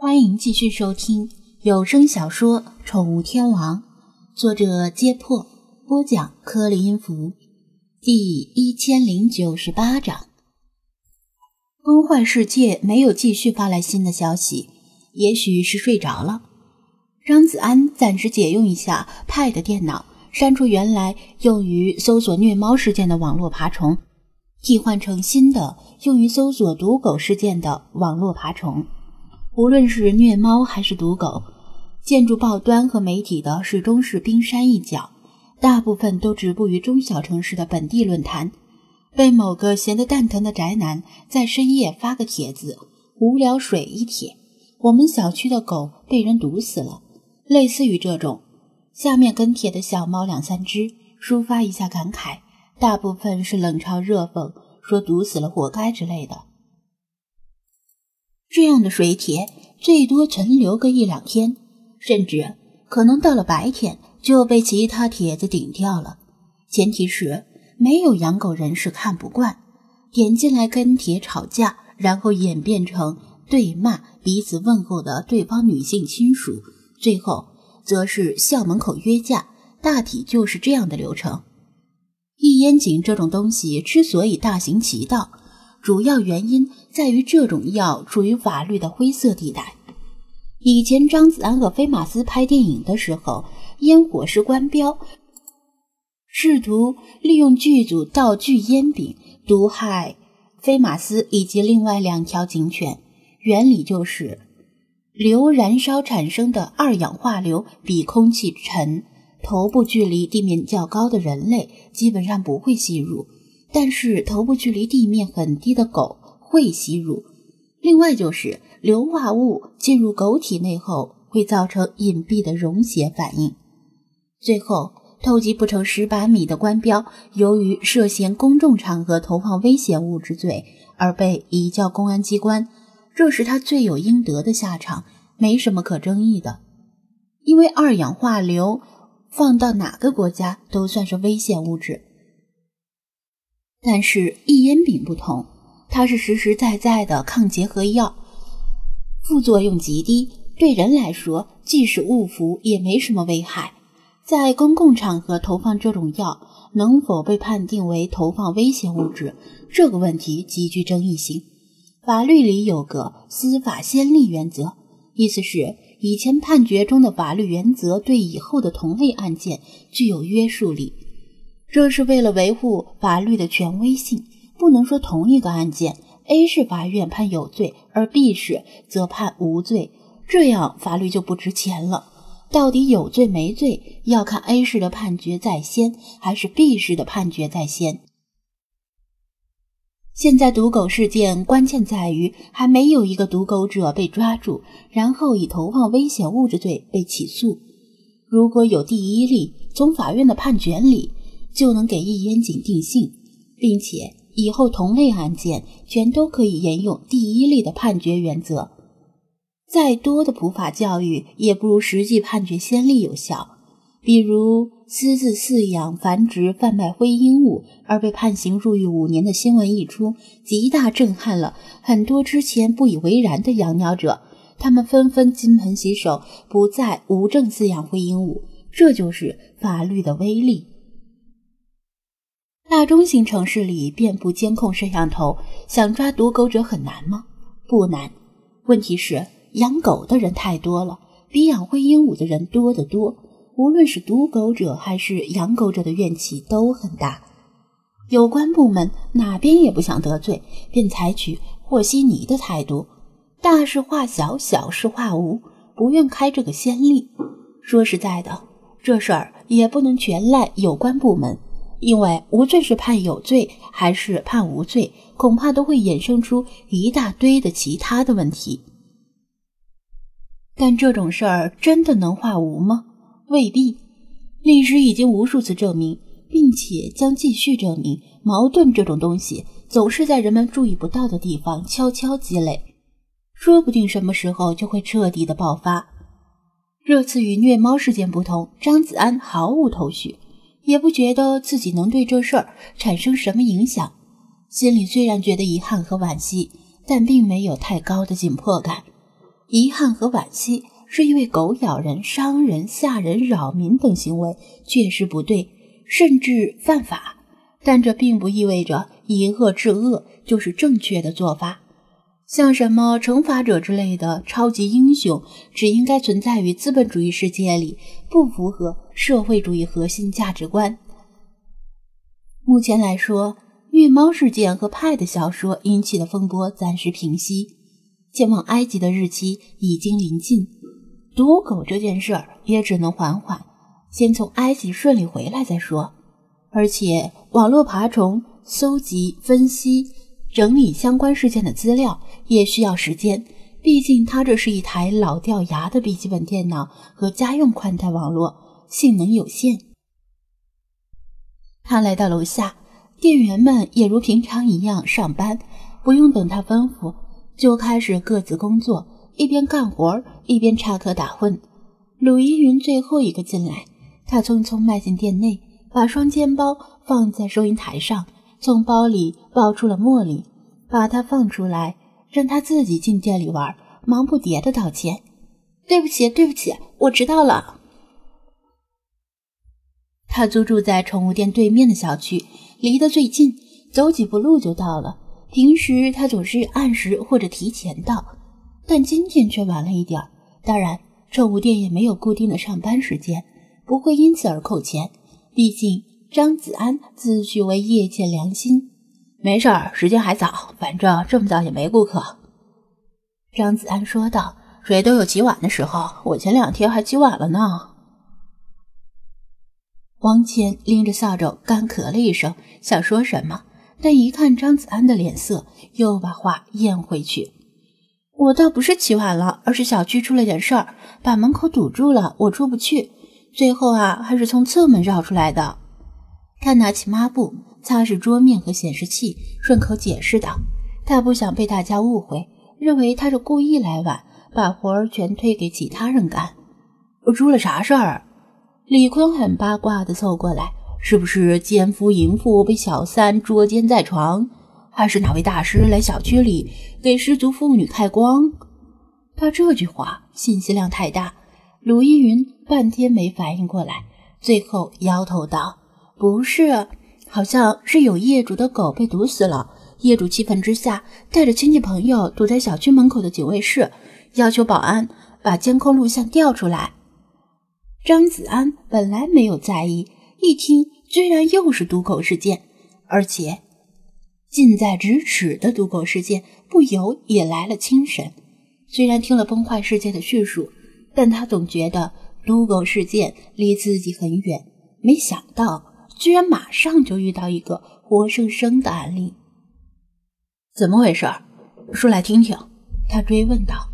欢迎继续收听有声小说《宠物天王》，作者：揭破，播讲：颗粒音符，第一千零九十八章。崩坏世界没有继续发来新的消息，也许是睡着了。张子安暂时借用一下 Pad 电脑，删除原来用于搜索虐猫事件的网络爬虫，替换成新的用于搜索毒狗事件的网络爬虫。无论是虐猫还是毒狗，建筑报端和媒体的始终是冰山一角，大部分都止步于中小城市的本地论坛。被某个闲得蛋疼的宅男在深夜发个帖子，无聊水一帖：“我们小区的狗被人毒死了。”类似于这种，下面跟帖的小猫两三只，抒发一下感慨，大部分是冷嘲热讽，说毒死了活该之类的。这样的水帖最多存留个一两天，甚至可能到了白天就被其他帖子顶掉了。前提是没有养狗人士看不惯，点进来跟帖吵架，然后演变成对骂、彼此问候的对方女性亲属，最后则是校门口约架，大体就是这样的流程。一烟井这种东西之所以大行其道。主要原因在于这种药处于法律的灰色地带。以前张子安和飞马斯拍电影的时候，烟火是官标，试图利用剧组道具烟饼毒害飞马斯以及另外两条警犬。原理就是，硫燃烧产生的二氧化硫比空气沉，头部距离地面较高的人类基本上不会吸入。但是头部距离地面很低的狗会吸入。另外就是硫化物进入狗体内后会造成隐蔽的溶血反应。最后，偷鸡不成蚀把米的官标，由于涉嫌公众场合投放危险物质罪而被移交公安机关，这是他罪有应得的下场，没什么可争议的。因为二氧化硫放到哪个国家都算是危险物质。但是异烟丙不同，它是实实在在的抗结核药，副作用极低，对人来说即使误服也没什么危害。在公共场合投放这种药，能否被判定为投放危险物质，这个问题极具争议性。法律里有个司法先例原则，意思是以前判决中的法律原则对以后的同类案件具有约束力。这是为了维护法律的权威性，不能说同一个案件，A 市法院判有罪，而 B 市则判无罪，这样法律就不值钱了。到底有罪没罪，要看 A 市的判决在先，还是 B 市的判决在先。现在毒狗事件关键在于还没有一个毒狗者被抓住，然后以投放危险物质罪被起诉。如果有第一例，从法院的判决里。就能给易烟井定性，并且以后同类案件全都可以沿用第一例的判决原则。再多的普法教育也不如实际判决先例有效。比如私自饲养、繁殖、贩卖灰鹦鹉而被判刑入狱五年的新闻一出，极大震撼了很多之前不以为然的养鸟者，他们纷纷金盆洗手，不再无证饲养灰鹦鹉。这就是法律的威力。大中型城市里遍布监控摄像头，想抓毒狗者很难吗？不难。问题是养狗的人太多了，比养灰鹦鹉的人多得多。无论是毒狗者还是养狗者的怨气都很大。有关部门哪边也不想得罪，便采取和稀泥的态度，大事化小，小事化无，不愿开这个先例。说实在的，这事儿也不能全赖有关部门。因为无论是判有罪还是判无罪，恐怕都会衍生出一大堆的其他的问题。但这种事儿真的能化无吗？未必。历史已经无数次证明，并且将继续证明，矛盾这种东西总是在人们注意不到的地方悄悄积累，说不定什么时候就会彻底的爆发。这次与虐猫事件不同，张子安毫无头绪。也不觉得自己能对这事儿产生什么影响，心里虽然觉得遗憾和惋惜，但并没有太高的紧迫感。遗憾和惋惜是因为狗咬人、伤人、吓人、扰民等行为确实不对，甚至犯法。但这并不意味着以恶制恶就是正确的做法。像什么惩罚者之类的超级英雄，只应该存在于资本主义世界里，不符合社会主义核心价值观。目前来说，虐猫事件和派的小说引起的风波暂时平息，前往埃及的日期已经临近，毒狗这件事儿也只能缓缓，先从埃及顺利回来再说。而且，网络爬虫搜集、分析、整理相关事件的资料。也需要时间，毕竟它这是一台老掉牙的笔记本电脑和家用宽带网络，性能有限。他来到楼下，店员们也如平常一样上班，不用等他吩咐，就开始各自工作，一边干活一边插科打诨。鲁依云最后一个进来，他匆匆迈进店内，把双肩包放在收银台上，从包里抱出了茉莉，把她放出来。让她自己进店里玩，忙不迭的道歉：“对不起，对不起，我知道了。”他租住在宠物店对面的小区，离得最近，走几步路就到了。平时他总是按时或者提前到，但今天却晚了一点当然，宠物店也没有固定的上班时间，不会因此而扣钱。毕竟张子安自诩为业界良心。没事儿，时间还早，反正这么早也没顾客。”张子安说道，“谁都有起晚的时候，我前两天还起晚了呢。”王谦拎着扫帚干咳了一声，想说什么，但一看张子安的脸色，又把话咽回去。“我倒不是起晚了，而是小区出了点事儿，把门口堵住了，我出不去。最后啊，还是从侧门绕出来的。”他拿起抹布。擦拭桌面和显示器，顺口解释道：“他不想被大家误会，认为他是故意来晚，把活儿全推给其他人干。”出了啥事儿？李坤很八卦的凑过来：“是不是奸夫淫妇被小三捉奸在床？还是哪位大师来小区里给失足妇女开光？”他这句话信息量太大，鲁依云半天没反应过来，最后摇头道：“不是。”好像是有业主的狗被毒死了，业主气愤之下带着亲戚朋友堵在小区门口的警卫室，要求保安把监控录像调出来。张子安本来没有在意，一听居然又是毒狗事件，而且近在咫尺的毒狗事件，不由也来了精神。虽然听了崩坏世界的叙述，但他总觉得毒狗事件离自己很远，没想到。居然马上就遇到一个活生生的案例，怎么回事？说来听听。他追问道。